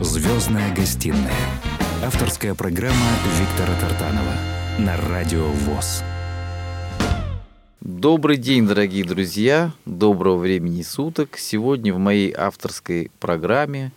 Звездная гостиная. Авторская программа Виктора Тартанова на Радио ВОЗ. Добрый день, дорогие друзья. Доброго времени суток. Сегодня в моей авторской программе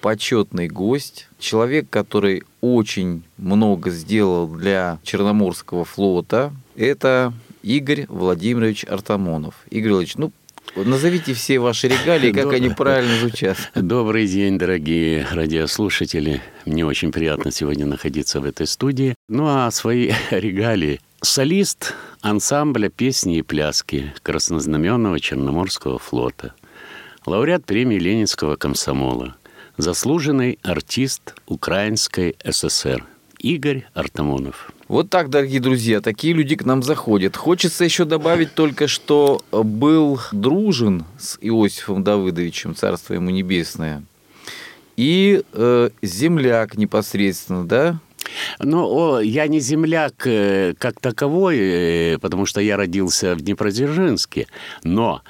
почетный гость, человек, который очень много сделал для Черноморского флота. Это Игорь Владимирович Артамонов. Игорь Владимирович, ну, Назовите все ваши регалии, как они правильно звучат. Добрый день, дорогие радиослушатели. Мне очень приятно сегодня находиться в этой студии. Ну а свои регалии. Солист ансамбля песни и пляски Краснознаменного Черноморского флота. Лауреат премии Ленинского комсомола. Заслуженный артист Украинской ССР. Игорь Артамонов. Вот так, дорогие друзья, такие люди к нам заходят. Хочется еще добавить только, что был дружен с Иосифом Давыдовичем, царство ему небесное, и э, земляк непосредственно, да? Ну, я не земляк э, как таковой, э, потому что я родился в Днепродзержинске, но Э,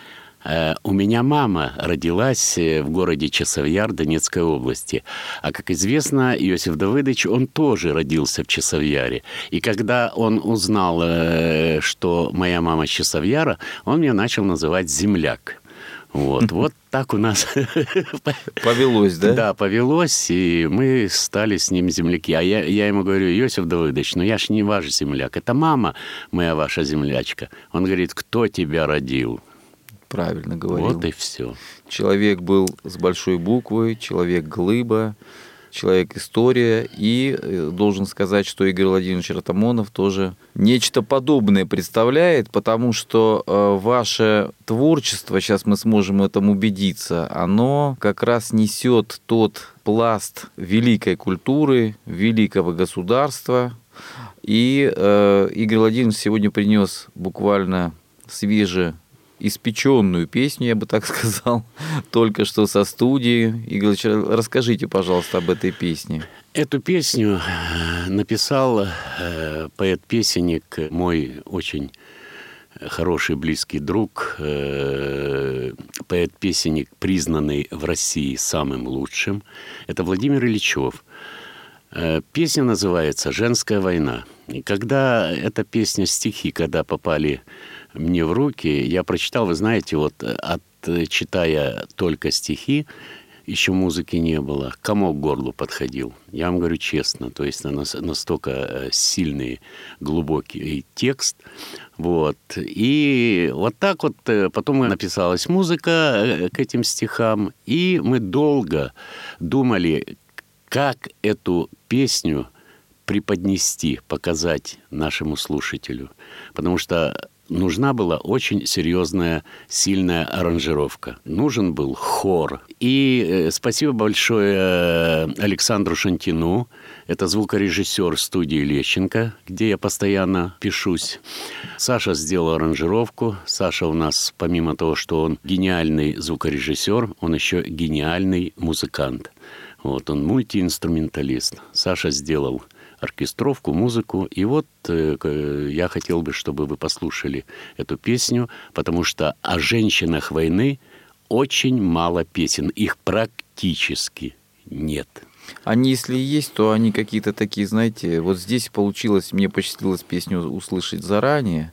у меня мама родилась э, в городе Часовьяр Донецкой области. А как известно, Иосиф Давыдович, он тоже родился в Часовьяре. И когда он узнал, э, что моя мама Часовьяра, он меня начал называть земляк. Вот, вот так у нас повелось, да? Да, повелось, и мы стали с ним земляки. А я, я ему говорю, Иосиф Давыдович, ну я ж не ваш земляк, это мама моя ваша землячка. Он говорит, кто тебя родил? Правильно говорил. Вот и все. Человек был с большой буквы, человек глыба, человек история. И э, должен сказать, что Игорь Владимирович Ратамонов тоже нечто подобное представляет, потому что э, ваше творчество, сейчас мы сможем в этом убедиться, оно как раз несет тот пласт великой культуры, великого государства. И э, Игорь Владимирович сегодня принес буквально свежее испеченную песню, я бы так сказал, только что со студии. Игорь расскажите, пожалуйста, об этой песне. Эту песню э, написал э, поэт-песенник, мой очень хороший близкий друг, э, поэт-песенник, признанный в России самым лучшим. Это Владимир Ильичев. Песня называется «Женская война». И когда эта песня, стихи, когда попали мне в руки, я прочитал, вы знаете, вот э, от, э, читая только стихи, еще музыки не было, комок к горлу подходил. Я вам говорю честно, то есть настолько э, сильный, глубокий текст. Вот. И вот так вот потом написалась музыка к этим стихам, и мы долго думали, как эту песню преподнести, показать нашему слушателю. Потому что нужна была очень серьезная, сильная аранжировка. Нужен был хор. И э, спасибо большое э, Александру Шантину. Это звукорежиссер студии Лещенко, где я постоянно пишусь. Саша сделал аранжировку. Саша у нас, помимо того, что он гениальный звукорежиссер, он еще гениальный музыкант. Вот он мультиинструменталист. Саша сделал оркестровку, музыку. И вот э, я хотел бы, чтобы вы послушали эту песню, потому что о женщинах войны очень мало песен. Их практически нет. Они, если и есть, то они какие-то такие, знаете, вот здесь получилось, мне посчастливилось песню услышать заранее.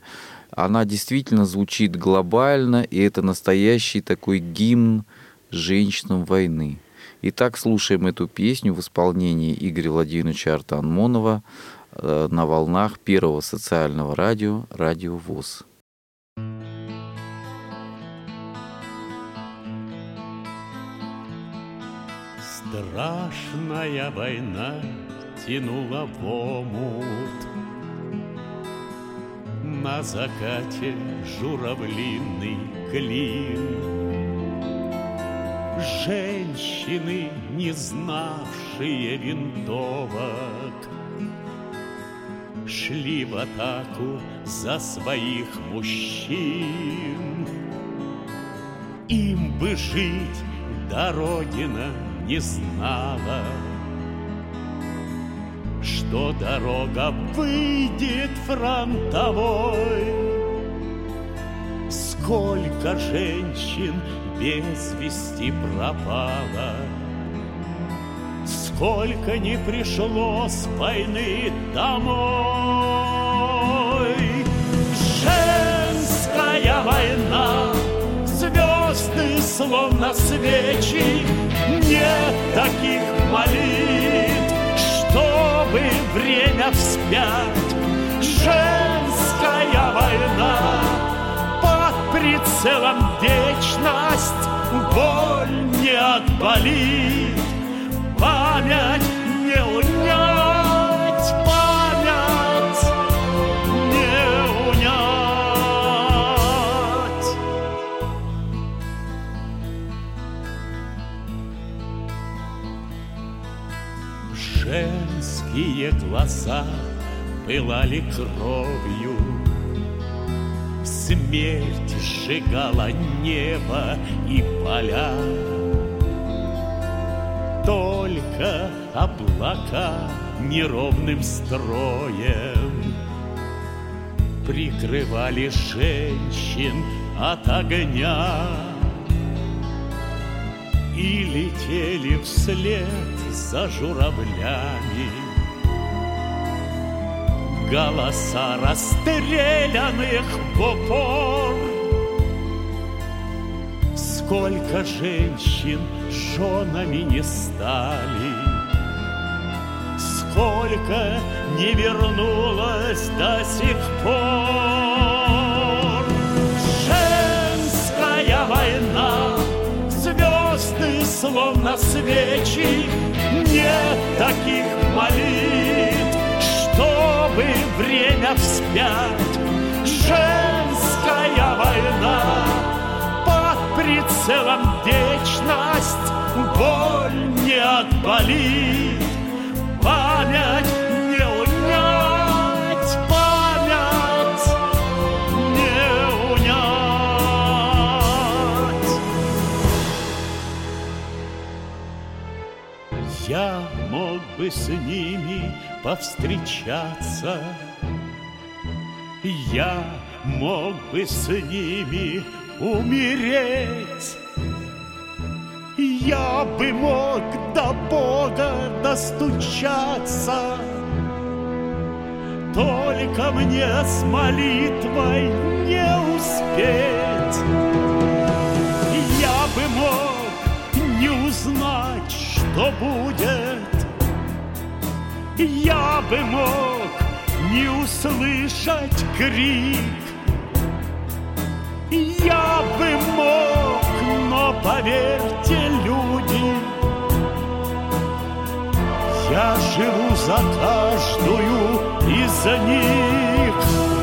Она действительно звучит глобально, и это настоящий такой гимн женщинам войны. Итак, слушаем эту песню в исполнении Игоря Владимировича Артанмонова э, на волнах первого социального радио «Радио ВОЗ». Страшная война тянула в омут На закате журавлиный клин Женщины, не знавшие винтовок, Шли в атаку за своих мужчин. Им бы жить, да Родина не знала, Что дорога выйдет фронтовой. Сколько женщин без вести пропала. сколько не пришло с войны домой. Женская война, звезды словно свечи, нет таких молитв, чтобы время вспять. Женская война, под прицелом вечность, боль не отболит память не унять, память не унять. Женские глаза пылали кровью, Смерть сжигала небо и поля. Только облака неровным строем Прикрывали женщин от огня И летели вслед за журавлями. Голоса расстрелянных в упор Сколько женщин женами не стали, Сколько не вернулось до сих пор. Женская война, звезды словно свечи, Нет таких молитв, чтобы время вспять. Женская война, прицелом вечность Боль не отболит, память не унять, память не унять. Я мог бы с ними повстречаться, я мог бы с ними умереть. Я бы мог до Бога достучаться, Только мне с молитвой не успеть. Я бы мог не узнать, что будет, Я бы мог не услышать крик, я бы мог, но поверьте, люди, Я живу за каждую из них.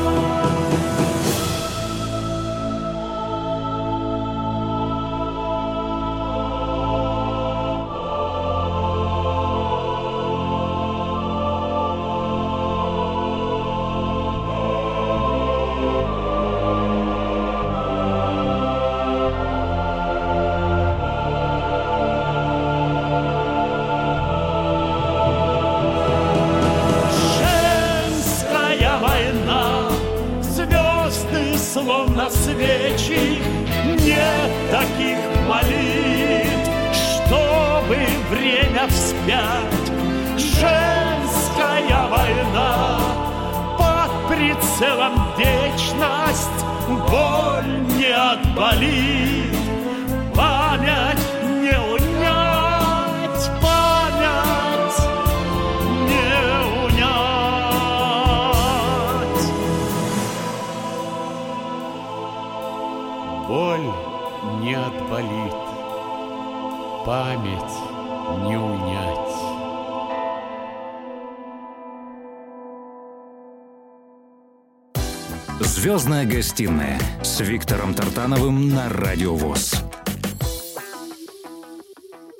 время вспять. Женская война. Под прицелом вечность Боль не отболит Память не унять Память не унять. Боль не отболит память «Звездная гостиная» с Виктором Тартановым на Радио ВОЗ.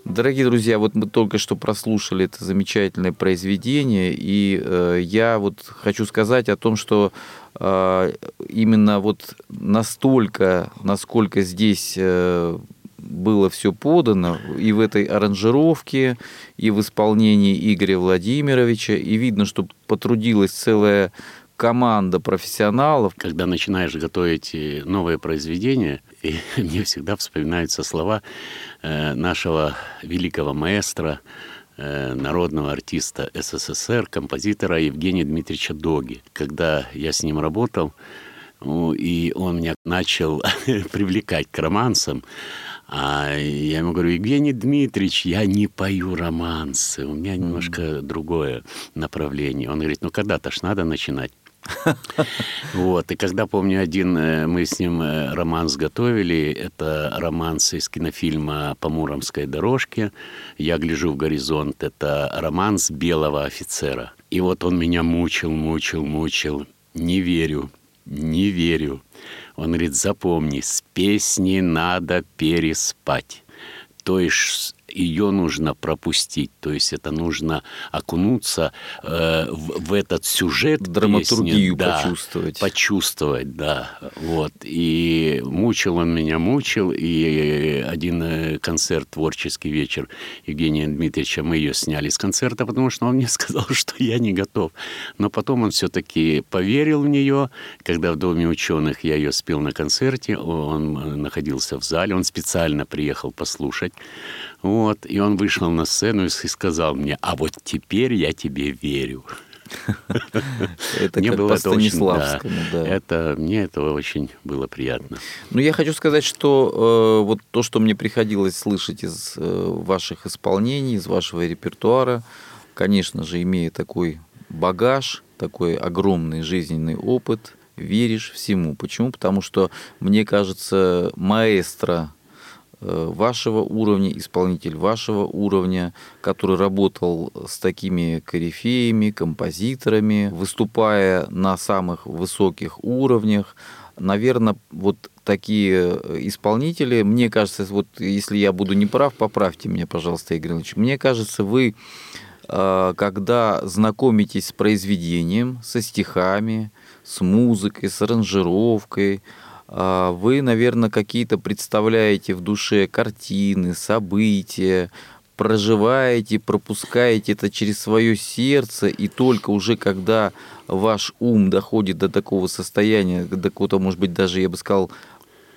Дорогие друзья, вот мы только что прослушали это замечательное произведение, и э, я вот хочу сказать о том, что э, именно вот настолько, насколько здесь э, было все подано и в этой аранжировке, и в исполнении Игоря Владимировича, и видно, что потрудилась целая команда профессионалов. Когда начинаешь готовить новые произведения, и мне всегда вспоминаются слова э, нашего великого маэстро э, народного артиста СССР, композитора Евгения Дмитриевича Доги. Когда я с ним работал, и он меня начал привлекать к романсам, а я ему говорю, Евгений Дмитриевич, я не пою романсы, у меня немножко другое направление. Он говорит, ну когда-то ж надо начинать. Вот. И когда, помню, один, э, мы с ним э, романс готовили, это романс из кинофильма «По Муромской дорожке», «Я гляжу в горизонт», это романс белого офицера. И вот он меня мучил, мучил, мучил. Не верю, не верю. Он говорит, запомни, с песни надо переспать. То есть ее нужно пропустить, то есть это нужно окунуться э, в, в этот сюжет драматургию песни, да, почувствовать, почувствовать, да, вот. И мучил он меня, мучил, и один э, концерт творческий вечер Евгения Дмитриевича мы ее сняли с концерта, потому что он мне сказал, что я не готов, но потом он все-таки поверил в нее, когда в доме ученых я ее спел на концерте, он находился в зале, он специально приехал послушать. Вот, и он вышел на сцену и сказал мне, а вот теперь я тебе верю. Это мне было это очень, да, да. Это, мне этого очень было приятно. Ну, я хочу сказать, что э, вот то, что мне приходилось слышать из э, ваших исполнений, из вашего репертуара, конечно же, имея такой багаж, такой огромный жизненный опыт, веришь всему. Почему? Потому что, мне кажется, маэстро вашего уровня, исполнитель вашего уровня, который работал с такими корифеями, композиторами, выступая на самых высоких уровнях. Наверное, вот такие исполнители, мне кажется, вот если я буду неправ, поправьте меня, пожалуйста, Игорь Ильич. Мне кажется, вы, э, когда знакомитесь с произведением, со стихами, с музыкой, с аранжировкой, вы, наверное, какие-то представляете в душе картины, события, проживаете, пропускаете это через свое сердце, и только уже когда ваш ум доходит до такого состояния, до какого-то, может быть, даже, я бы сказал,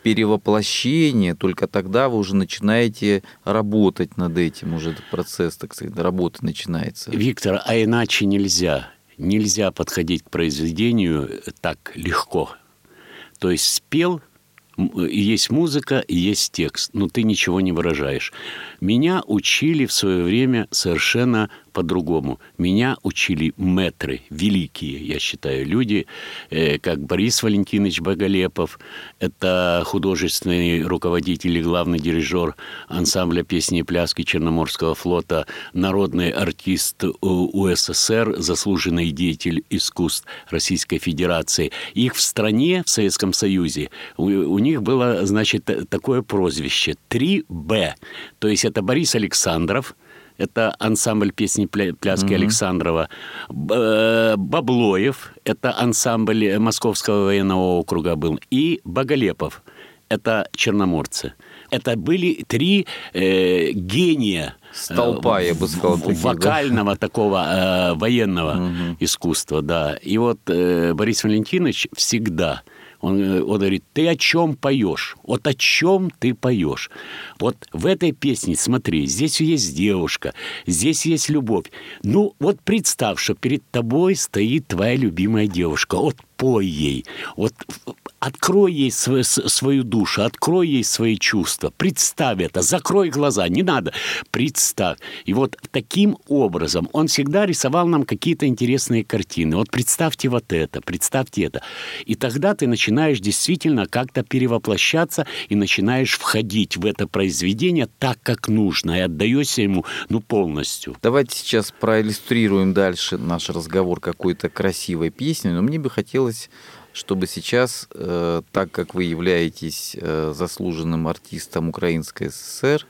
перевоплощения, только тогда вы уже начинаете работать над этим, уже этот процесс, так сказать, работы начинается. Виктор, а иначе нельзя. Нельзя подходить к произведению так легко. То есть спел, есть музыка, есть текст, но ты ничего не выражаешь. Меня учили в свое время совершенно по-другому. Меня учили метры, великие, я считаю, люди, э, как Борис Валентинович Боголепов, это художественный руководитель и главный дирижер ансамбля песни и пляски Черноморского флота, народный артист УССР, заслуженный деятель искусств Российской Федерации. Их в стране, в Советском Союзе, у, у них было, значит, такое прозвище 3Б. То есть это Борис Александров – это ансамбль песни пляски mm-hmm. Александрова. Э, Баблоев, это ансамбль Московского военного округа был. И Боголепов, это черноморцы. Это были три э, гения Столпа, я бы сказал. Таких, вокального да? такого э, военного угу. искусства, да. И вот э, Борис Валентинович всегда он, э, он говорит, ты о чем поешь? Вот о чем ты поешь? Вот в этой песне, смотри, здесь есть девушка, здесь есть любовь. Ну, вот представь, что перед тобой стоит твоя любимая девушка. Вот пой ей. Вот Открой ей свою, свою душу, открой ей свои чувства. Представь это, закрой глаза, не надо. Представь. И вот таким образом он всегда рисовал нам какие-то интересные картины. Вот представьте вот это, представьте это. И тогда ты начинаешь действительно как-то перевоплощаться и начинаешь входить в это произведение так, как нужно, и отдаешься ему ну, полностью. Давайте сейчас проиллюстрируем дальше наш разговор какой-то красивой песней, но мне бы хотелось чтобы сейчас, э, так как вы являетесь э, заслуженным артистом Украинской ССР,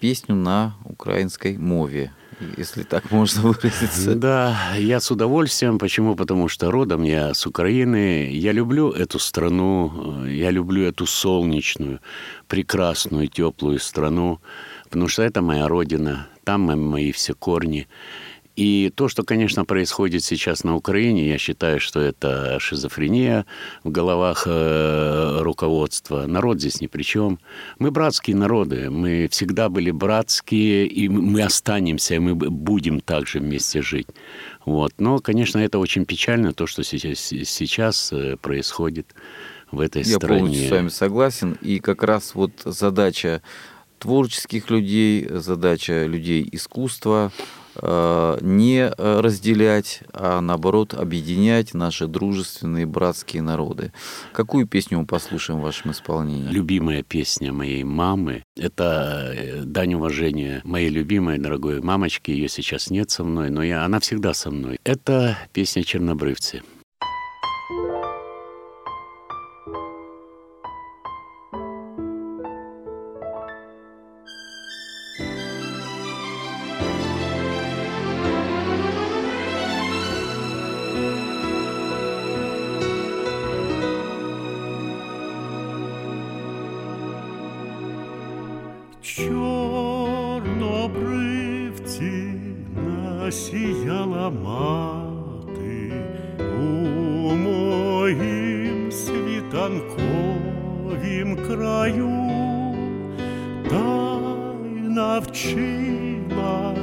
песню на украинской мове, если так можно выразиться. Да, я с удовольствием. Почему? Потому что родом я с Украины. Я люблю эту страну, я люблю эту солнечную, прекрасную, теплую страну, потому что это моя родина, там мои все корни. И то, что, конечно, происходит сейчас на Украине, я считаю, что это шизофрения в головах э, руководства. Народ здесь ни при чем. Мы братские народы, мы всегда были братские, и мы останемся, и мы будем также вместе жить. Вот. Но, конечно, это очень печально, то, что сейчас, сейчас э, происходит в этой Я стране. Я полностью с вами согласен. И как раз вот задача творческих людей, задача людей искусства не разделять, а наоборот объединять наши дружественные братские народы. Какую песню мы послушаем в вашем исполнении? Любимая песня моей мамы. Это э, дань уважения моей любимой, дорогой мамочки. Ее сейчас нет со мной, но я, она всегда со мной. Это песня «Чернобрывцы». Мати у моїм світанковім краю, та й навчила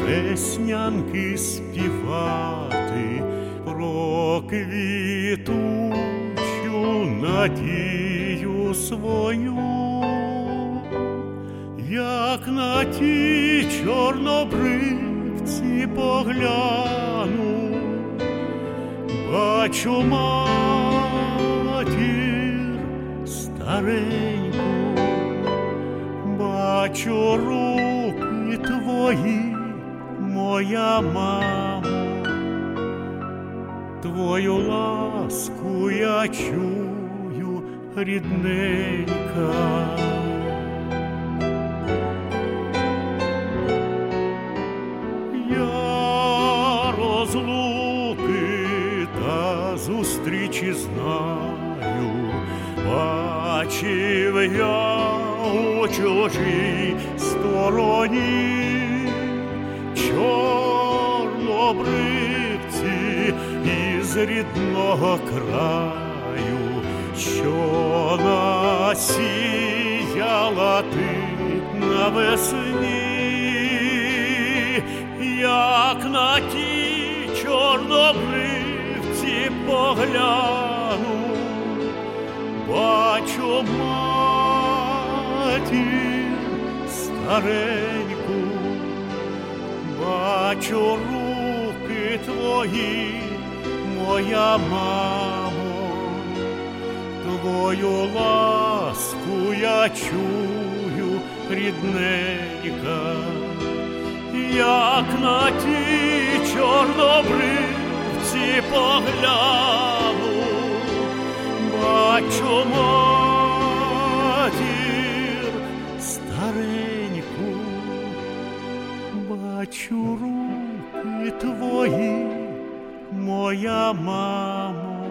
веснянки співати про квітучу надію свою. Як на ті чорнобри вулиці бачу матір стареньку, бачу руки твої, моя мамо, твою ласку я чую, рідненька. Рідного краю, що насіяла ти навесні, як на ті чорнобривці погляну, бачу матір стареньку, бачу руки твої, моя мамо, твою ласку я чую, рідненька, як на ті чорнобри вулиці погляну, бачу матір стареньку, бачу руки твої, моя мамо,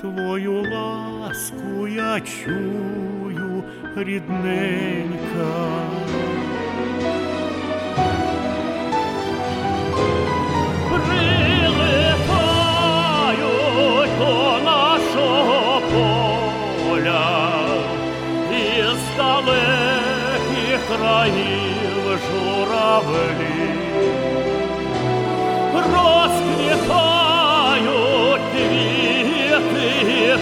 твою ласку я чую, рідненька. країв журавлі, Kajot, vi vet det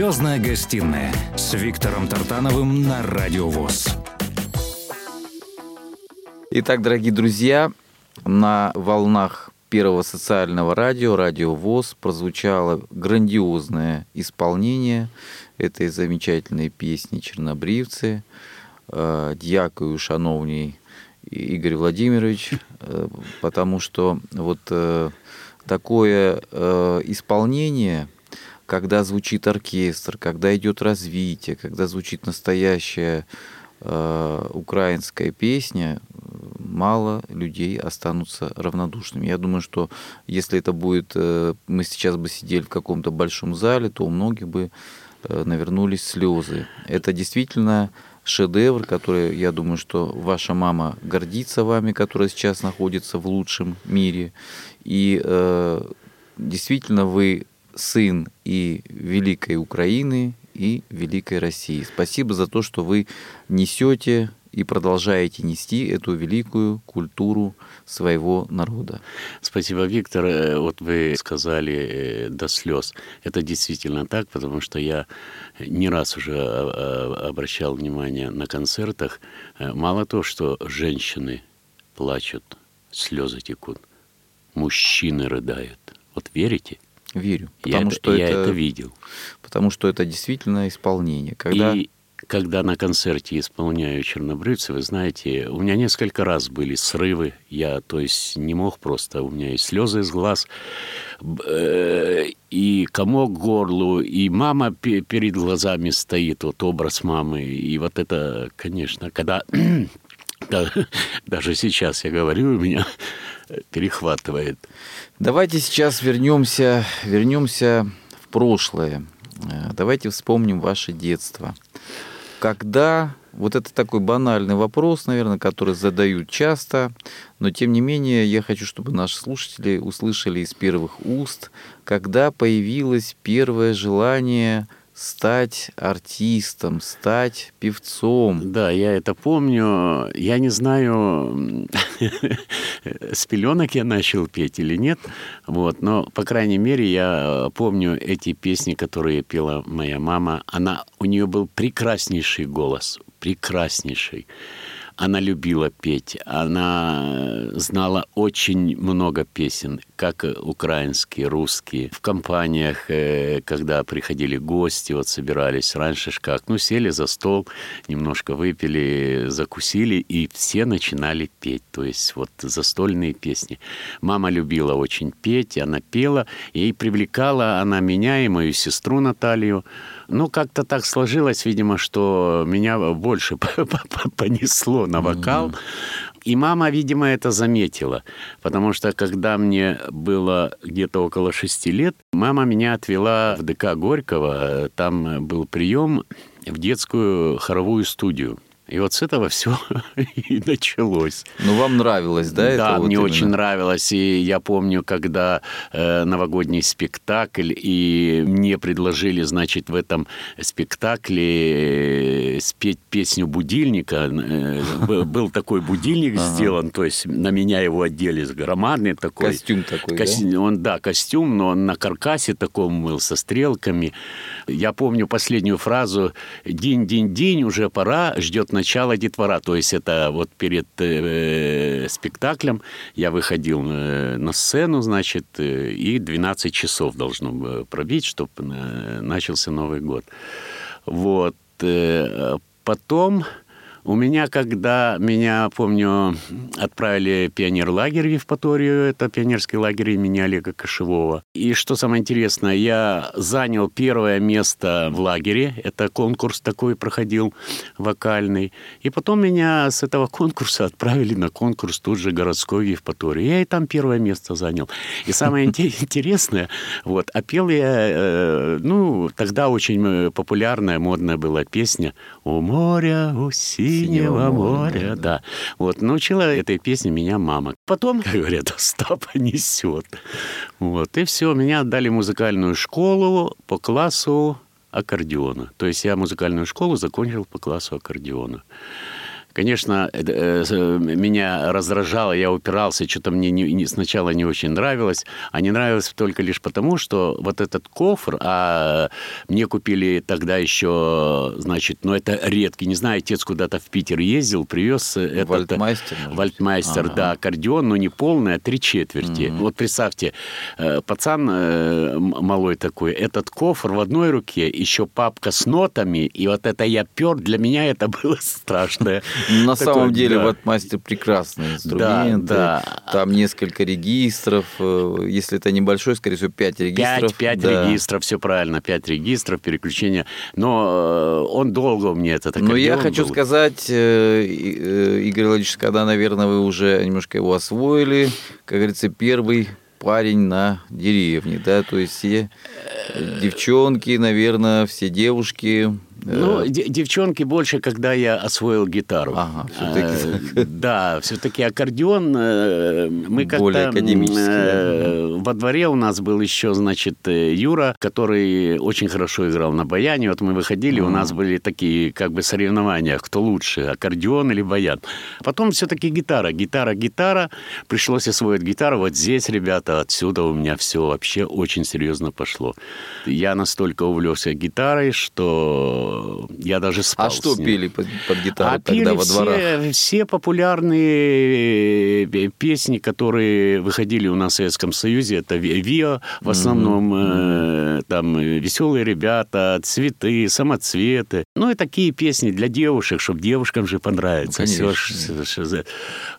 Звездная гостиная с Виктором Тартановым на Радио ВОЗ. Итак, дорогие друзья, на волнах первого социального радио, радио ВОЗ, прозвучало грандиозное исполнение этой замечательной песни «Чернобривцы». Э, Дьякую, шановний Игорь Владимирович, э, потому что вот э, такое исполнение – когда звучит оркестр, когда идет развитие, когда звучит настоящая э, украинская песня, мало людей останутся равнодушными. Я думаю, что если это будет, э, мы сейчас бы сидели в каком-то большом зале, то у многих бы э, навернулись слезы. Это действительно шедевр, который, я думаю, что ваша мама гордится вами, которая сейчас находится в лучшем мире. И э, действительно вы сын и великой Украины, и великой России. Спасибо за то, что вы несете и продолжаете нести эту великую культуру своего народа. Спасибо, Виктор. Э, вот вы сказали э, до слез. Это действительно так, потому что я не раз уже а, а, обращал внимание на концертах. Э, мало то, что женщины плачут, слезы текут, мужчины рыдают. Вот верите? Верю. Потому я, что я это, это видел. Потому что это действительно исполнение. Когда... И когда на концерте исполняю чернобрывцы, вы знаете, у меня несколько раз были срывы. Я, то есть, не мог просто, у меня есть слезы из глаз, э, и комок горлу, и мама перед глазами стоит, вот образ мамы. И вот это, конечно, когда... Даже сейчас я говорю, у меня перехватывает. Давайте сейчас вернемся, вернемся в прошлое. Э, давайте вспомним ваше детство. Когда, вот это такой банальный вопрос, наверное, который задают часто, но тем не менее я хочу, чтобы наши слушатели услышали из первых уст, когда появилось первое желание – стать артистом, стать певцом. Да, я это помню. Я не знаю, с пеленок я начал петь или нет, вот, но, по крайней мере, я помню эти песни, которые пела моя мама. Она, у нее был прекраснейший голос, прекраснейший. Она любила петь, она знала очень много песен, как украинские, русские. В компаниях, э, когда приходили гости, вот собирались раньше ж как, ну, сели за стол, немножко выпили, закусили, и все начинали петь, то есть вот застольные песни. Мама любила очень петь, она пела, и привлекала она меня и мою сестру Наталью, ну, как-то так сложилось, видимо, что меня больше понесло на вокал. И мама, видимо, это заметила, потому что когда мне было где-то около шести лет, мама меня отвела в ДК Горького, там был прием в детскую хоровую студию. И вот с этого все и началось. Ну, вам нравилось, да? Да, это мне вот очень нравилось. И я помню, когда э, новогодний спектакль, и мне предложили, значит, в этом спектакле э, спеть песню будильника. Э, был такой будильник сделан, то есть на меня его одели громадный такой. Костюм такой, да? Он, да, костюм, но он на каркасе таком был, со стрелками. Я помню последнюю фразу «День-день-день, уже пора, ждет на начала детвора. То есть это вот перед э, спектаклем я выходил э, на сцену, значит, э, и 12 часов должно пробить, чтобы э, начался Новый год. Вот. Потом У меня, когда меня, помню, отправили пионерлагерь в Евпаторию, это пионерский лагерь имени Олега Кошевого. И что самое интересное, я занял первое место в лагере, это конкурс такой проходил вокальный. И потом меня с этого конкурса отправили на конкурс тут же городской в Евпаторию. Я и там первое место занял. И самое интересное, вот, а пел я, э, ну, тогда очень э, популярная, модная была песня «У моря, у синего моря». Да. Вот, научила этой песне меня мама. Потом, как говорят, Остапа несет. Вот, и все, меня отдали в музыкальную школу по классу аккордеона. То есть я музыкальную школу закончил по классу аккордеона. Конечно, э, э, меня раздражало, я упирался, что-то мне не, не, сначала не очень нравилось, а не нравилось только лишь потому, что вот этот кофр, а мне купили тогда еще, значит, ну это редкий, не знаю, отец куда-то в Питер ездил, привез этот... Вальтмайстер? Вальтмайстер, ага. да, аккордеон, но не полный, а три четверти. Угу. Вот представьте, э, пацан малой такой, этот кофр в одной руке, еще папка с нотами, и вот это я пер, для меня это было страшное. На самом деле да. ватмастер прекрасный инструмент. Да, да. Там несколько регистров. Э, если это небольшой, скорее всего, 5 регистров. 5, 5 да. регистров, все правильно. 5 регистров, переключения. Но э, он долго у меня это Но я хочу был. сказать, э, Игорь Владимирович, когда, наверное, вы уже немножко его освоили, как говорится, первый парень на деревне, да, то есть все девчонки, наверное, все девушки ну, девчонки больше, когда я освоил гитару. Ага, все-таки. Э, да, все-таки аккордеон. Э, мы как-то... Более академический. Э, во дворе у нас был еще, значит, Юра, который очень хорошо играл на баяне. Вот мы выходили, у нас были такие как бы соревнования, кто лучше, аккордеон или баян. Потом все-таки гитара. Гитара, гитара. Пришлось освоить гитару. Вот здесь, ребята, отсюда у меня все вообще очень серьезно пошло. Я настолько увлекся гитарой, что я даже спал. А что пели под, под гитару а тогда пели во дворах? Все, все популярные э, песни, которые выходили у нас в Советском Союзе, это ВИО, в основном mm-hmm. э, там «Веселые ребята», «Цветы», «Самоцветы». Ну и такие песни для девушек, чтобы девушкам же понравится. Ну, все,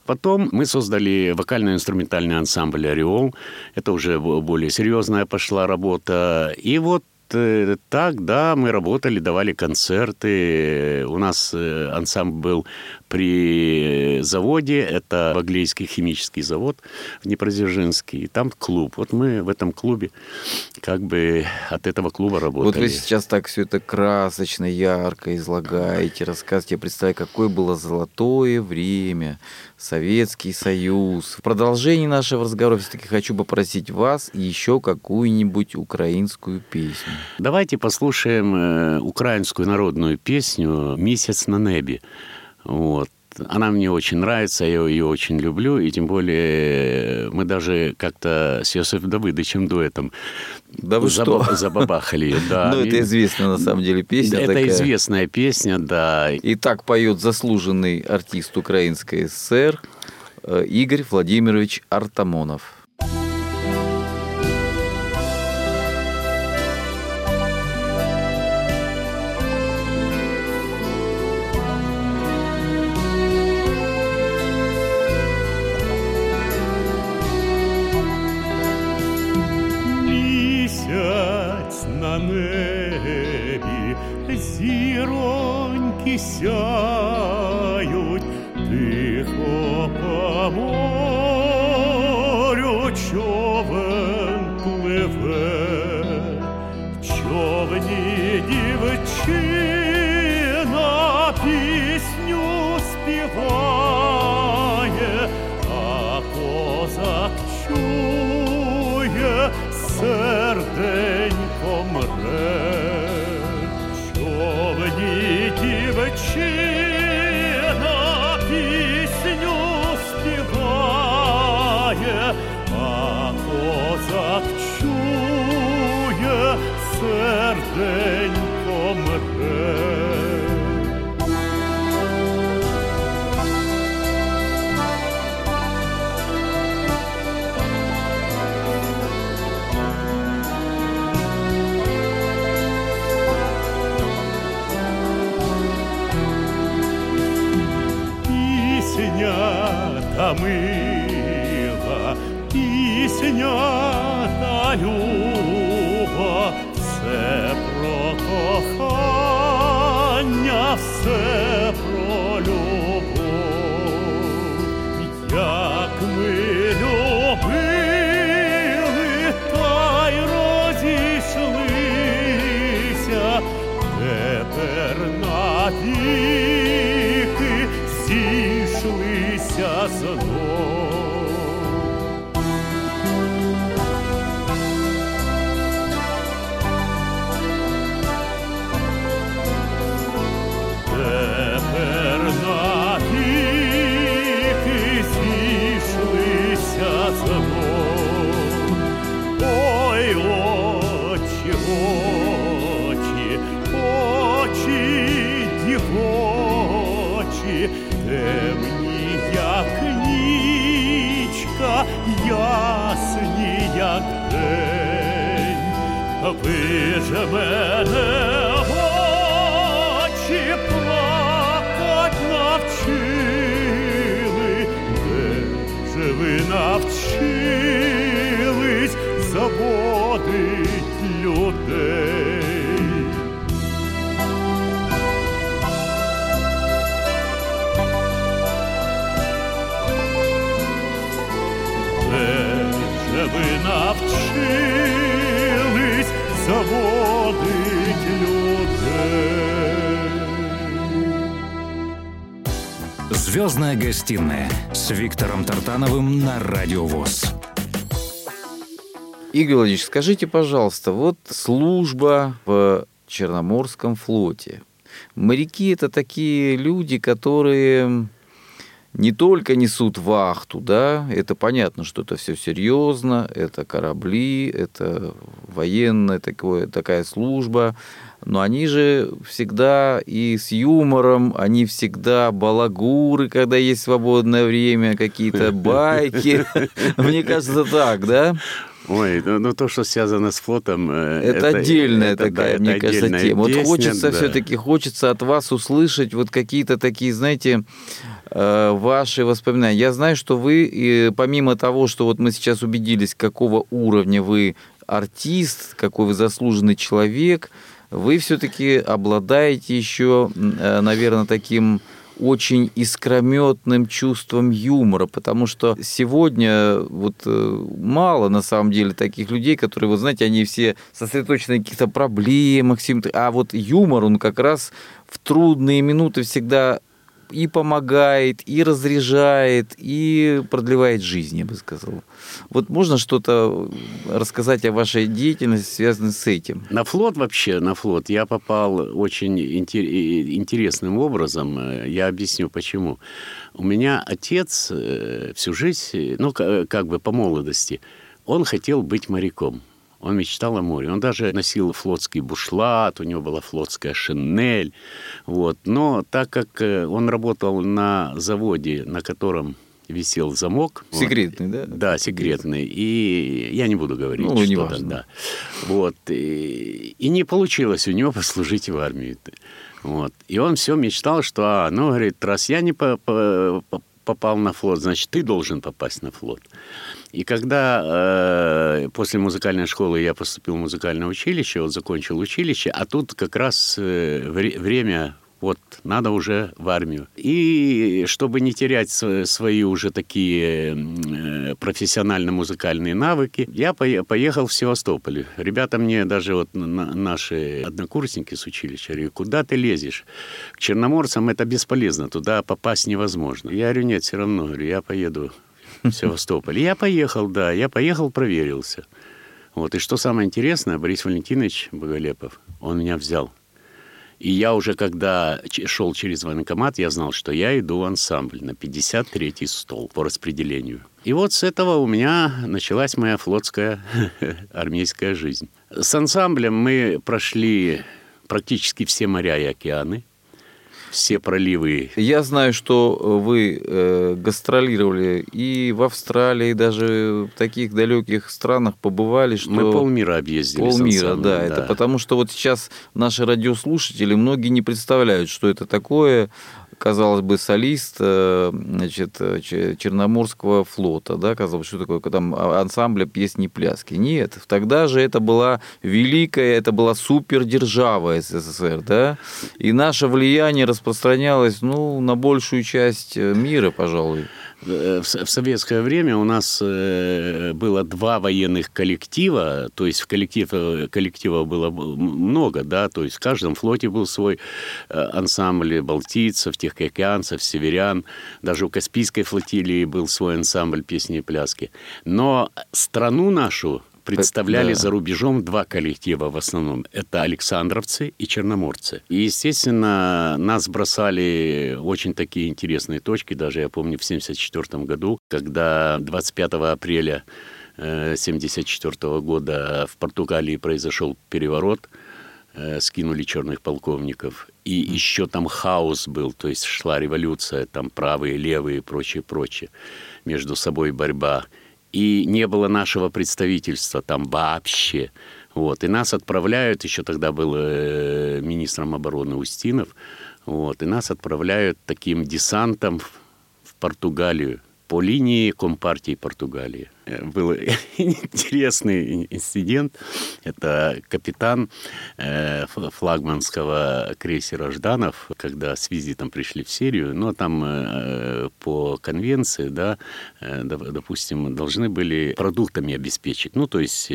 Потом мы создали вокально-инструментальный ансамбль «Ореол». Это уже более серьезная пошла работа. И вот Э, так, да, мы работали, давали концерты. У нас э, ансамбль был при заводе, это Ваглейский химический завод в Днепродзержинске, и там клуб. Вот мы в этом клубе как бы от этого клуба работали. Вот вы сейчас так все это красочно, ярко излагаете, рассказываете. Я представляю, какое было золотое время, Советский Союз. В продолжении нашего разговора все-таки хочу попросить вас еще какую-нибудь украинскую песню. Давайте послушаем э, украинскую народную песню «Месяц на небе». Вот. Она мне очень нравится, я ее очень люблю, и тем более мы даже как-то с Йосиф Давыдовичем дуэтом да вы заб... что? забабахали. Да. Ну, это известная на самом деле песня. Это такая. известная песня, да. И так поет заслуженный артист Украинской ССР э, Игорь Владимирович Артамонов. lobo, mi chiama. Ж мене очі плакать навчили, де же ви навчились заводить людей? Ви навчились заводить людей? Звездная гостиная с Виктором Тартановым на Радио ВОЗ. Игорь Владимирович, скажите, пожалуйста, вот служба в Черноморском флоте. Моряки это такие люди, которые не только несут вахту, да, это понятно, что это все серьезно, это корабли, это военная такое, такая служба, но они же всегда и с юмором, они всегда балагуры, когда есть свободное время, какие-то байки. Мне кажется, так, да? Ой, ну, ну, то, что связано с флотом... э, Это, отдельная это, такая, да, мне это кажется, тема. Вот песня, хочется да. все-таки, хочется от вас услышать вот какие-то такие, знаете, э, ваши воспоминания. Я знаю, что вы, э, помимо того, что вот мы сейчас убедились, какого уровня вы артист, какой вы заслуженный человек, вы все-таки обладаете еще, наверное, таким очень искрометным чувством юмора, потому что сегодня вот э, мало на самом деле таких людей, которые, вот знаете, они все сосредоточены на каких-то проблемах, а вот юмор, он как раз в трудные минуты всегда и помогает, и разряжает, и продлевает жизнь, я бы сказал. Вот можно что-то рассказать о вашей деятельности, связанной с этим? На флот вообще, на флот я попал очень интересным образом. Э, Я объясню почему. У меня отец э, всю жизнь, э, ну, ка- как бы по молодости, он хотел быть моряком. Он мечтал о море. Он даже носил флотский бушлат, у него была флотская шинель. Вот. Но так как э, он работал на заводе, на котором висел замок... вот, Секретный, да? да, секретный. И я не буду говорить, Ну, что неважно. да. Вот. И, и не получилось у него послужить в армии. Вот. И он все мечтал, что, а, ну, говорит, раз я не по- по- попал на флот, значит, ты должен попасть на флот. И когда э, после музыкальной школы я поступил в музыкальное училище, вот закончил училище, а тут как раз э, вре- время вот надо уже в армию. И чтобы не терять св- свои уже такие э, профессионально-музыкальные навыки, я пое- поехал в Севастополь. Ребята мне даже вот на- наши однокурсники с училища говорят, куда ты лезешь? К черноморцам это бесполезно, туда попасть невозможно. Я говорю, нет, все равно, говорю, я поеду в Севастополь. Я поехал, да, я поехал, проверился. Вот. И что самое интересное, Борис Валентинович Боголепов, он меня взял. И я уже, когда шел через военкомат, я знал, что я иду в ансамбль на 53-й стол по распределению. И вот с этого у меня началась моя флотская армейская жизнь. С ансамблем мы прошли практически все моря и океаны, все проливы. Я знаю, что вы э, гастролировали и в Австралии, и даже в таких далеких странах побывали, что... Мы полмира объездили. Полмира, ансамблем, да, Это потому что вот сейчас наши радиослушатели, многие не представляют, что это такое, казалось бы, солист э, значит, Черноморского флота, да, казалось, что такое там ансамбля песни пляски. Нет, тогда же это была великая, это была супердержава СССР, да, и наше влияние распространялось, ну, на большую часть мира, пожалуй. В советское время у нас было два военных коллектива, то есть коллектив, коллектива было много, да, то есть в каждом флоте был свой ансамбль балтийцев, тихоокеанцев, северян, даже у Каспийской флотилии был свой ансамбль песни и пляски. Но страну нашу представляли да. за рубежом два коллектива в основном. Это Александровцы и Черноморцы. И, естественно, нас бросали очень такие интересные точки. Даже я помню в 1974 году, когда 25 апреля 1974 э, года в Португалии произошел переворот, э, скинули черных полковников. И еще там хаос был, то есть шла революция, там правые, левые и прочее, прочее. Между собой борьба и не было нашего представительства там вообще. Вот. И нас отправляют, еще тогда был э, министром обороны Устинов, вот, и нас отправляют таким десантом в Португалию по линии Компартии Португалии. Э, был интересный инцидент. Это капитан э, флагманского крейсера «Жданов», когда с визитом пришли в Сирию, но там э, по конвенции, да, допустим, должны были продуктами обеспечить. Ну, то есть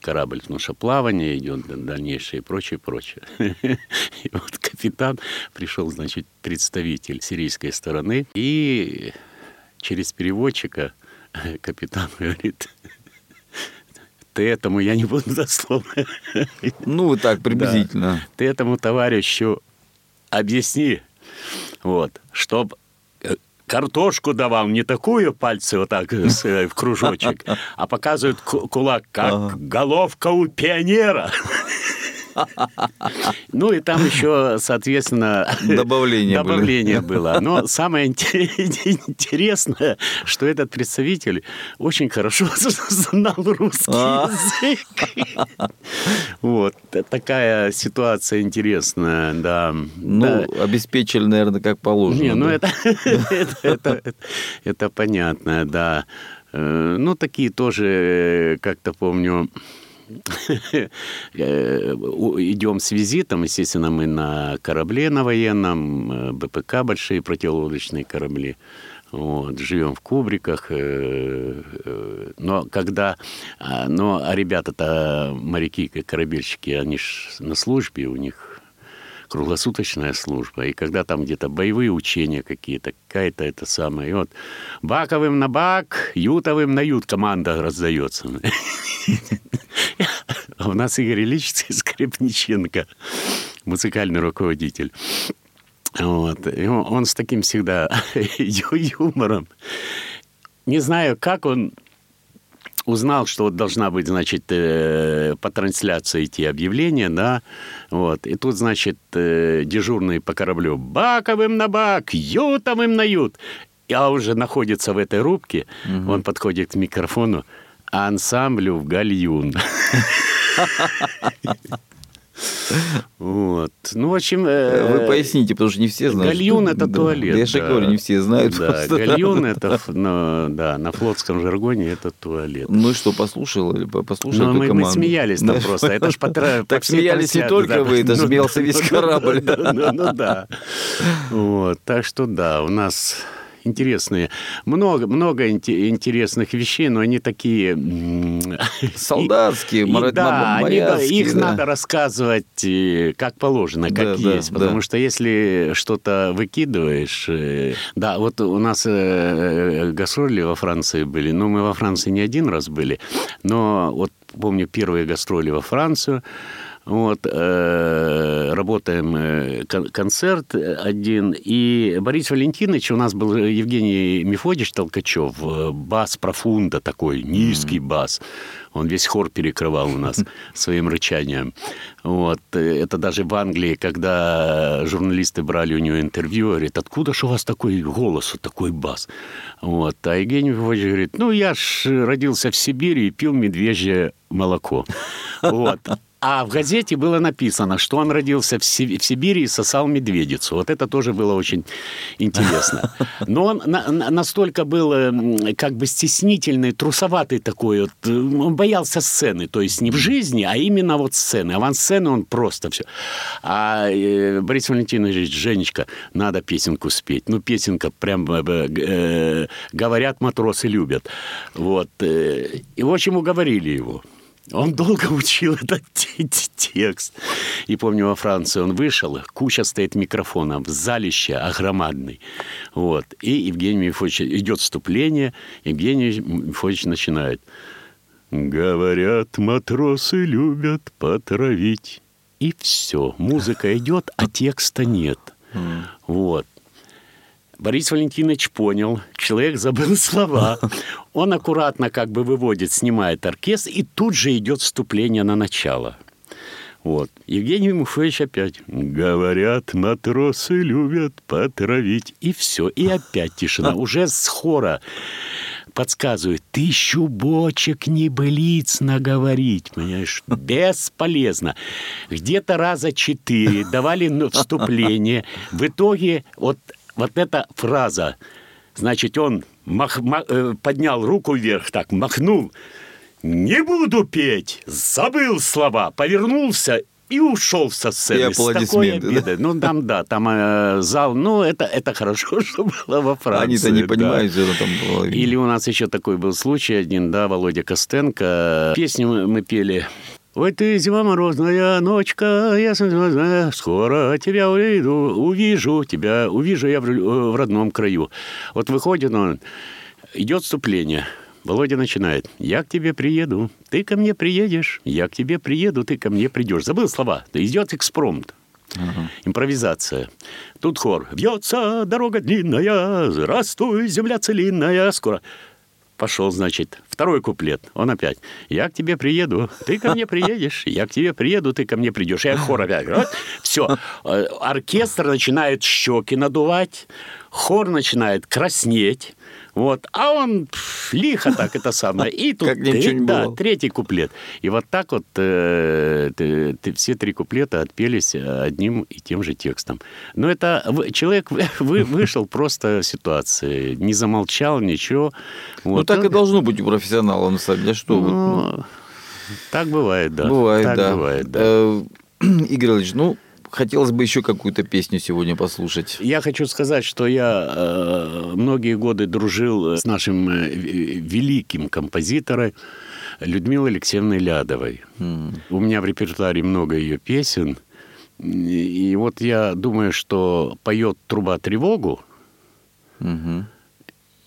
корабль в ношеплавание идет дальнейшее и прочее, прочее. И вот капитан пришел, значит, представитель сирийской стороны и через переводчика капитан говорит, ты этому, я не буду дословно. Ну, так, приблизительно. Да. Ты этому товарищу объясни, вот, чтоб э, картошку давал не такую пальцы вот так э, в кружочек, а показывают кулак, как головка у пионера. Ну и там еще, соответственно, добавление, добавление было. Но самое интересное, что этот представитель очень хорошо знал русский а. язык. Вот такая ситуация интересная, да. Ну, обеспечили, наверное, как положено. Не, ну это это понятно, да. Э, ну, такие тоже, как-то помню, идем с визитом, естественно, мы на корабле на военном, э, БПК большие противолодочные корабли. Вот, живем в кубриках. Э, э, но когда... А, но а ребята-то, моряки, корабельщики, они ж на службе, у них круглосуточная служба. И когда там где-то боевые учения какие-то, какая-то это самое. И вот баковым на бак, ютовым на ют команда раздается. А у нас Игорь Ильич Скрипниченко, музыкальный руководитель. Вот. И он с таким всегда юмором. Не знаю, как он узнал, что вот должна быть, значит, э, по трансляции идти объявление, да, вот, и тут, значит, э, дежурный по кораблю баковым на бак, ютовым на ют, а уже находится в этой рубке, угу. он подходит к микрофону, ансамблю в гальюн. Вот. Ну, в общем... Э, Вы поясните, потому что не все знают. Гальюн – это туалет. Я же говорю, не все знают. Да, гальюн – это да, на флотском жаргоне это туалет. Ну и что, послушал послушал ну, мы, смеялись там просто. Это ж Так смеялись не только вы, это смеялся весь корабль. Ну да. Вот, так что да, у нас интересные. Много, много интересных вещей, но они такие... Солдатские, и, да, они, их да. надо рассказывать э, как положено, как да, есть. Да, потому да. что если что-то выкидываешь... Э, да, вот у нас э, гастроли во Франции были. Ну, мы во Франции не один раз были. Но вот помню первые гастроли во Францию. Вот, э, работаем э, концерт один. И Борис Валентинович, у нас был Евгений Мефодич Толкачев, э, бас профунда такой, низкий бас. Он весь хор перекрывал у нас своим рычанием. Вот. Это даже в Англии, когда журналисты брали у него интервью, говорит, откуда же у вас такой голос, такой бас? Вот. А Евгений Мефодич говорит, ну, я ж родился в Сибири и пил медвежье молоко. Вот. А в газете было написано, что он родился в, Си- в Сибири и сосал медведицу. Вот это тоже было очень интересно. Но он на- на- настолько был э, м, как бы стеснительный, трусоватый такой. Вот, э, он боялся сцены. То есть не в жизни, а именно вот сцены. Авансцены он просто все. А э, Борис Валентинович, Женечка, надо песенку спеть. Ну, песенка прям э, э, говорят, матросы любят. Вот. э, И, в общем, уговорили его. Он долго учил этот те- те- текст. И помню, во Франции он вышел, куча стоит микрофонов, залище огромадный. Вот. И Евгений Мефодич, идет вступление, Евгений Мефодич начинает. Говорят, матросы любят потравить. И все. Музыка идет, а текста нет. Вот. Борис Валентинович понял, человек забыл слова. Он аккуратно как бы выводит, снимает оркестр, и тут же идет вступление на начало. Вот. Евгений Муфович опять. Говорят, матросы любят потравить. И все. И опять тишина. Уже с хора подсказывает, тысячу бочек небылиц наговорить, понимаешь, бесполезно. Где-то раза четыре давали вступление. В итоге вот, вот эта фраза, значит, он мах- ма- э, поднял руку вверх, так, махнул, не буду петь, забыл слова, повернулся и ушел со сцены. И с такой аплодисменты, да? Ну, там, да, там э, зал, ну, это, это хорошо, что было во Франции. Они-то не да. понимают, что там было. Или у нас еще такой был случай один, да, Володя Костенко. Песню мы пели. Ой, ты, зима морозная, ночка, я знаю, скоро тебя увижу, увижу тебя, увижу я в, э, в родном краю. Вот выходит он, идет вступление. Володя начинает. Я к тебе приеду, ты ко мне приедешь. Я к тебе приеду, ты ко мне придешь. Забыл слова. Идет экспромт. Импровизация. Тут хор. Вьется дорога длинная, здравствуй, земля целинная. Скоро. Пошел, значит, второй куплет. Он опять. Я к тебе приеду, ты ко мне приедешь. Я к тебе приеду, ты ко мне придешь. Я хор опять. Все. Оркестр начинает щеки надувать, хор начинает краснеть. Вот. А он пф, лихо так это самое. И тут Как не да, третий куплет. И вот так вот э, ты- ты- все три куплета отпелись одним и тем же текстом. Но это человек вы- вы- вышел просто в ситуации, не замолчал, ничего. Ну, Вот. так и должно быть у профессионала, на самом деле. Что вот, ну, Ну, Так бывает, да. Бывает, так да. бывает, да. Э, Игорь Ильич, ну, хотелось бы еще какую-то песню сегодня послушать. Я хочу сказать, что я э, многие годы дружил с нашим э, великим композитором Людмилой Алексеевной Лядовой. У меня в репертуаре много ее песен. И, вот я думаю, что поет труба тревогу. Мгм.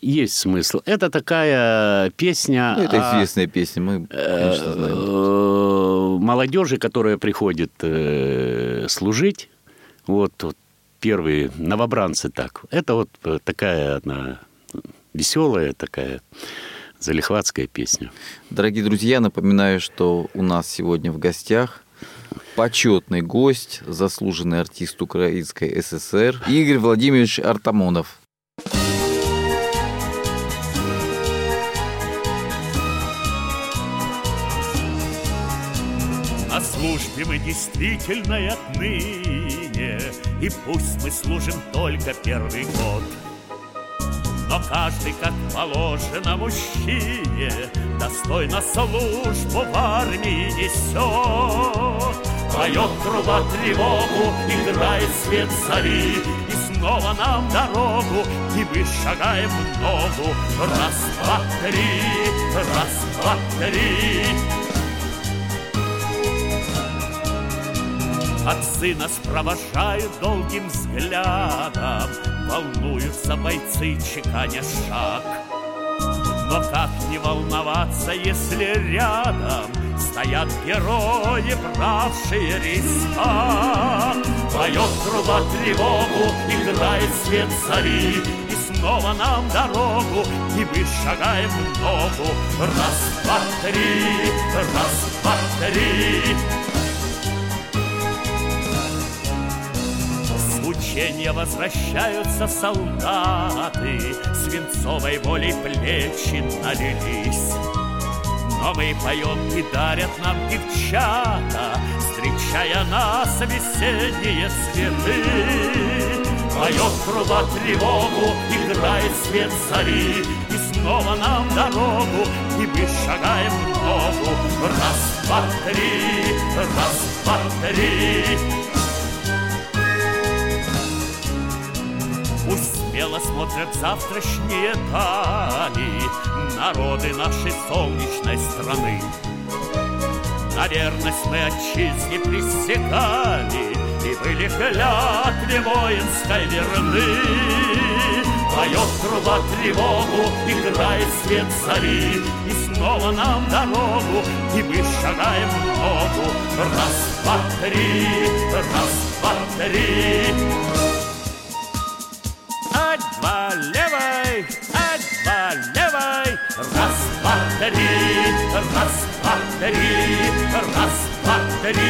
Есть смысл. Это такая песня. Ну, это о, известная песня, мы, конечно, знаем. э, молодежи, которая приходит э, служить. Вот, вот первые новобранцы так. Это вот э, такая она веселая такая залихватская песня. Дорогие друзья, напоминаю, что у нас сегодня в гостях почетный гость, заслуженный артист Украинской ССР Игорь Владимирович Артамонов. Службе мы действительно отныне, И пусть мы служим только первый год. Но каждый, как положено мужчине, Достойно службу в армии несет. Поет труба тревогу, играет свет зари, И снова нам дорогу, и мы шагаем в ногу. Раз, два, три, раз, два, три. Отцы нас провожают долгим взглядом, Волнуются бойцы, чеканя шаг. Но как не волноваться, если рядом Стоят герои, бравшие риска? Поет труба тревогу, играет свет зари, И снова нам дорогу, и мы шагаем в ногу. Раз, два, три, раз, два, три. С учения возвращаются солдаты, Свинцовой волей плечи налились. Но Но мы поем и дарят нам девчата, Встречая нас весенние цветы. Поет труба тревогу, играет свет зари, И снова нам дорогу, и мы шагаем в ногу. Раз, два, три, раз, два, три. Смело смотрят завтрашние дали Народы нашей солнечной страны. На верность мы отчизне присягали И были клятве воинской верны. Поет труба тревогу, играет свет зари, И снова нам дорогу, и мы шагаем в ногу. Раз, два, три, раз, два, три. Один-два левой, один-два левой, раз, два, три, раз, два, три, раз, два, три.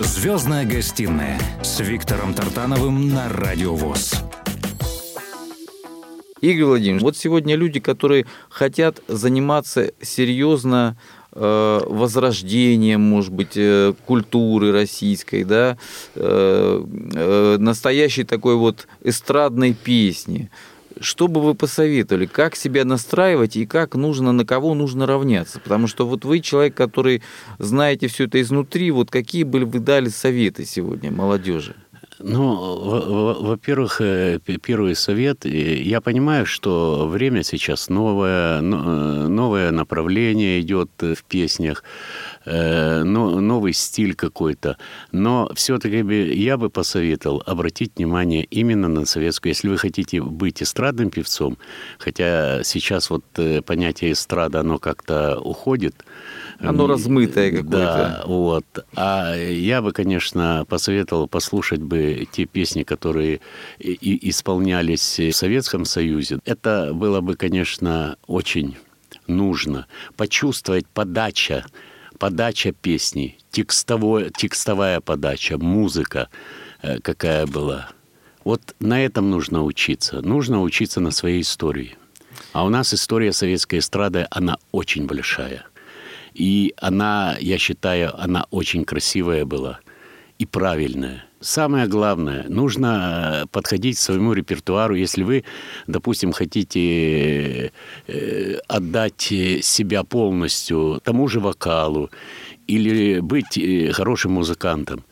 «Звездная гостиная» с Виктором Тартановым на Радио ВОЗ. Игорь Владимирович, вот сегодня люди, которые хотят заниматься серьезно возрождением, может быть, э, культуры российской, да, э, э, настоящей такой вот эстрадной песни. Что бы вы посоветовали, как себя настраивать и как нужно, на кого нужно равняться? Потому что вот вы человек, который знаете все это изнутри, вот какие бы вы дали советы сегодня молодежи? Ну, во-первых, э, первый совет. Я понимаю, что время сейчас новое, э, новое направление идет в песнях, э, новый стиль какой-то. Но все-таки я бы посоветовал обратить внимание именно на советскую. Если вы хотите быть эстрадным певцом, хотя сейчас вот понятие эстрада, оно как-то уходит, оно размытое какое-то. Да, вот. А я бы, конечно, посоветовал послушать бы те песни, которые и исполнялись в Советском Союзе. Это было бы, конечно, очень нужно. Почувствовать подача, подача песни, текстовой, текстовая подача, музыка э, какая была. Вот на этом нужно учиться. Нужно учиться на своей истории. А у нас история советской эстрады, она очень большая – и она, я считаю, она очень красивая была и правильная. Самое главное, нужно э, подходить к своему репертуару. Если вы, допустим, хотите э, отдать себя полностью тому же вокалу или быть э, хорошим музыкантом,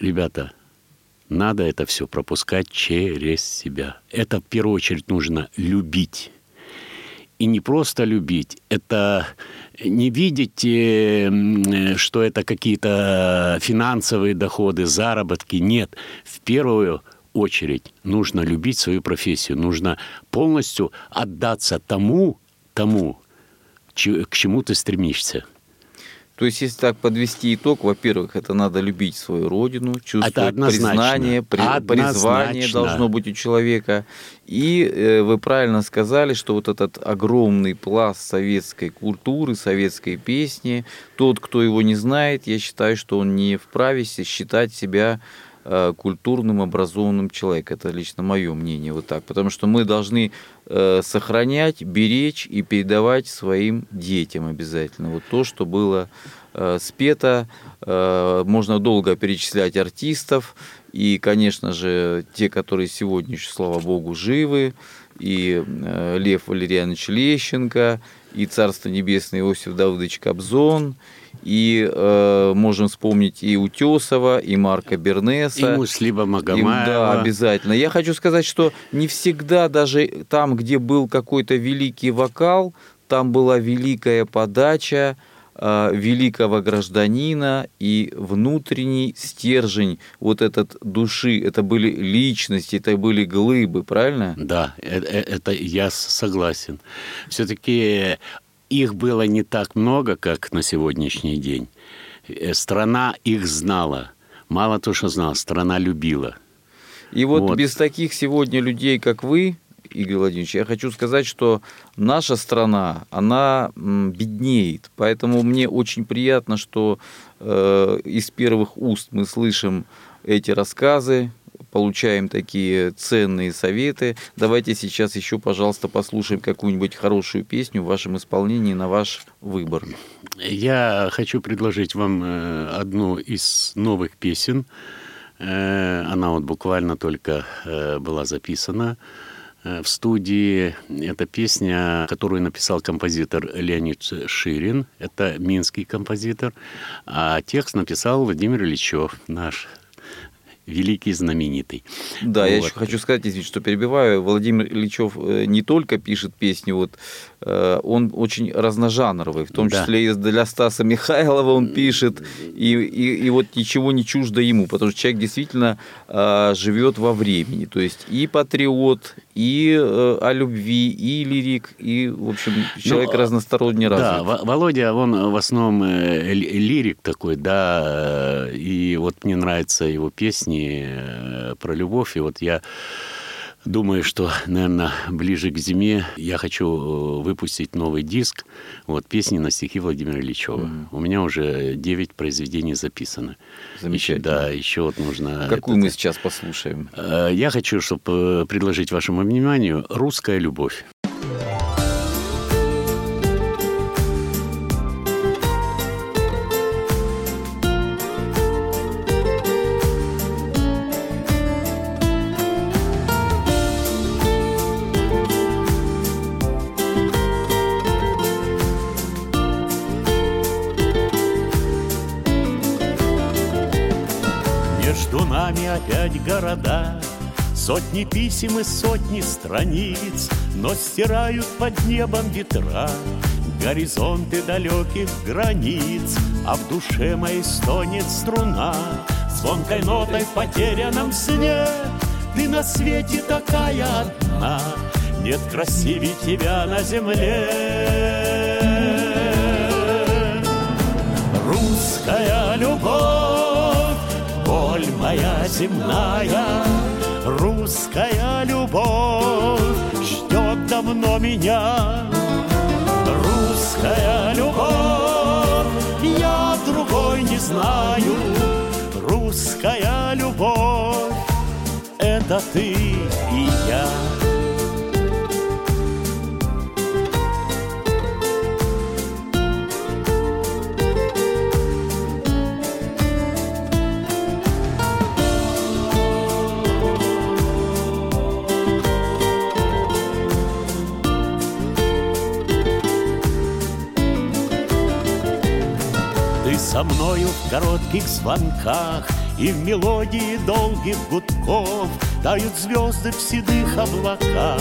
ребята, надо это все пропускать через себя. Это в первую очередь нужно любить. И не просто любить, это не видеть, что это какие-то финансовые доходы, заработки. Нет. В первую очередь нужно любить свою профессию, нужно полностью отдаться тому, тому, к чему ты стремишься. То есть, если так подвести итог, во-первых, это надо любить свою родину, чувствовать признание, при, призвание должно быть у человека. И э, вы правильно сказали, что вот этот огромный пласт советской культуры, советской песни, тот, кто его не знает, я считаю, что он не вправе считать себя культурным, образованным человеком. Это лично мое мнение вот так. Потому что мы должны э, сохранять, беречь и передавать своим детям обязательно. Вот то, что было э, спето. Можно долго перечислять артистов. И, конечно же, те, которые сегодня еще, слава богу, живы. И Лев Валерьянович Лещенко, и Царство Небесное Иосиф Давыдович Кобзон, и э, можем вспомнить и Утесова, и Марка Бернеса. И Муслиба Магомаева. И, да, обязательно. Я хочу сказать, что не всегда даже там, где был какой-то великий вокал, там была великая подача, э, великого гражданина и внутренний стержень вот этот души, это были личности, это были глыбы, правильно? Да, это, э, это я согласен. Все-таки их было не так много, как на сегодняшний день. Э, страна их знала. Мало то, что знала, страна любила. И вот, вот без таких сегодня людей, как вы, Игорь Владимирович, я хочу сказать, что наша страна, она беднеет. Поэтому мне очень приятно, что э, из первых уст мы слышим эти рассказы, получаем такие ценные советы. Давайте сейчас еще, пожалуйста, послушаем какую-нибудь хорошую песню в вашем исполнении на ваш выбор. Я хочу предложить вам э, одну из новых песен. Э, она вот буквально только э, была записана в студии. Это песня, которую написал композитор Леонид Ширин. Это минский композитор. А текст написал Владимир Ильичев, наш великий, знаменитый. Да, вот. я еще хочу сказать, извините, что перебиваю. Владимир Ильичев э, не только пишет песни, вот, он очень разножанровый, в том да. числе и для Стаса Михайлова он пишет, и, и, и вот ничего не чуждо ему, потому что человек действительно э, живет во времени, то есть и патриот, и о любви, и лирик, и, в общем, человек ну, разносторонне развит. Да, Володя, он в основном лирик такой, да, и вот мне нравятся его песни, песни э, про любовь. И вот я думаю, что, наверное, ближе к зиме я хочу э, выпустить новый диск. Вот песни на стихи Владимира Ильичева. Mm-hmm. У меня уже 9 произведений записано. Замечательно. Еще, да, еще вот нужно... Какую это... мы сейчас послушаем? Э, я хочу, чтобы предложить вашему вниманию «Русская любовь». Опять города, Сотни писем и сотни страниц, Но стирают под небом ветра. Горизонты далеких границ, А в душе моей стонет струна, Звонкой нотой в потерянном сне Ты на свете такая одна, Нет красивее тебя на земле. Русская любовь боль моя земная, русская любовь ждет давно меня. Русская любовь, я другой не знаю. Русская любовь, это ты и я. Со мною в коротких звонках И в мелодии долгих гудков Тают звезды в седых облаках.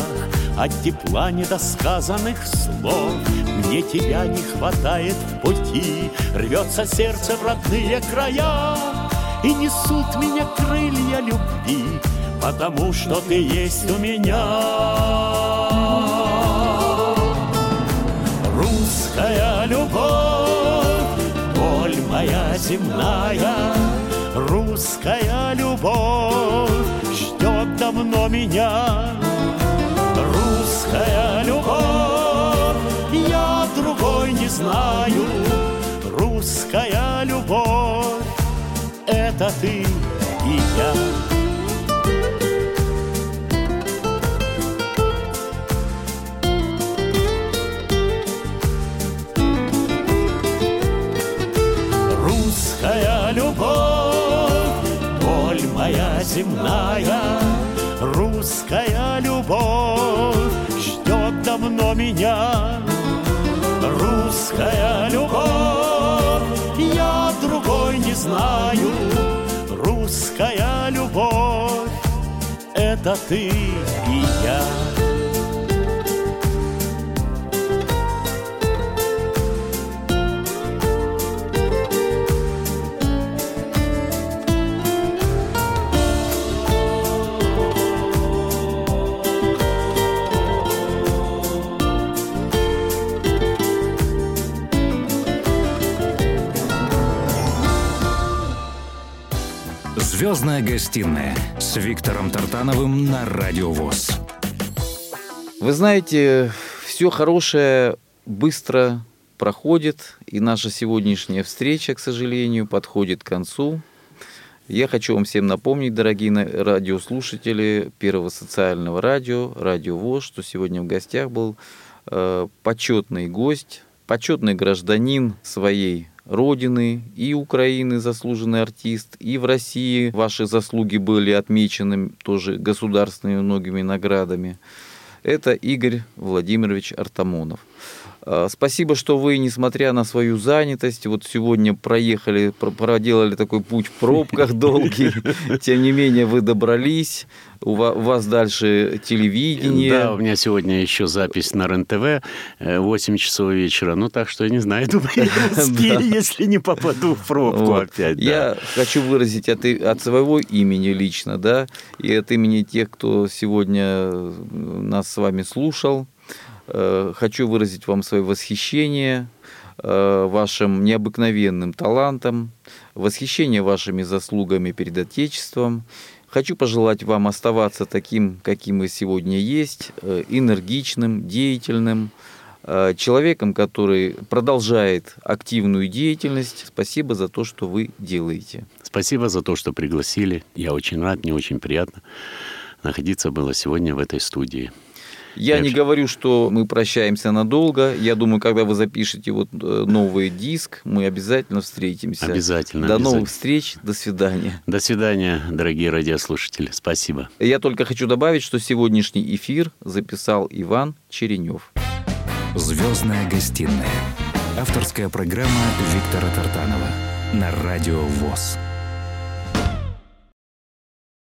От тепла недосказанных слов Мне тебя не хватает в пути. Рвется сердце в родные края И несут меня крылья любви Потому что ты есть у меня. Русская любовь моя земная русская любовь ждет давно меня. Русская любовь, я другой не знаю. Русская любовь, это ты и я. Земная русская любовь ждет давно меня. Русская любовь, я другой не знаю. Русская любовь, это ты и я. «Звездная гостиная» с Виктором Тартановым на Радио ВОЗ. Вы знаете, все хорошее быстро проходит, и наша сегодняшняя встреча, к сожалению, подходит к концу. Я хочу вам всем напомнить, дорогие радиослушатели Первого социального радио, Радио ВОЗ, что сегодня в гостях был э, почетный гость, почетный гражданин своей Родины и Украины заслуженный артист, и в России ваши заслуги были отмечены тоже государственными многими наградами. Это Игорь Владимирович Артамонов. А, спасибо, что вы, несмотря на свою занятость, вот сегодня проехали, проделали такой путь в пробках долгий, тем не менее вы добрались, у вас дальше телевидение. Да, у меня сегодня еще запись на РЕН-ТВ 8 э, часов вечера, ну так что я не знаю, думаю, если не попаду в пробку опять. Я хочу выразить от, своего имени лично, да, и от имени тех, кто сегодня нас с вами слушал, Э, хочу выразить вам свое восхищение э, вашим необыкновенным талантом, восхищение вашими заслугами перед Отечеством. Хочу пожелать вам оставаться таким, каким вы сегодня есть, э, энергичным, деятельным, человеком, который продолжает активную деятельность. Спасибо за то, что вы делаете. Спасибо за то, что пригласили. Я очень рад, мне очень приятно находиться было сегодня в этой студии. Я не говорю, что мы прощаемся надолго. Я думаю, когда вы запишете вот э, новый диск, мы обязательно встретимся. Обязательно. До обязательно. новых встреч. До свидания. До свидания, дорогие радиослушатели. Спасибо. Я только хочу добавить, что сегодняшний эфир записал Иван Черенев. Звездная гостиная. Авторская программа Виктора Тартанова на радио ВОЗ.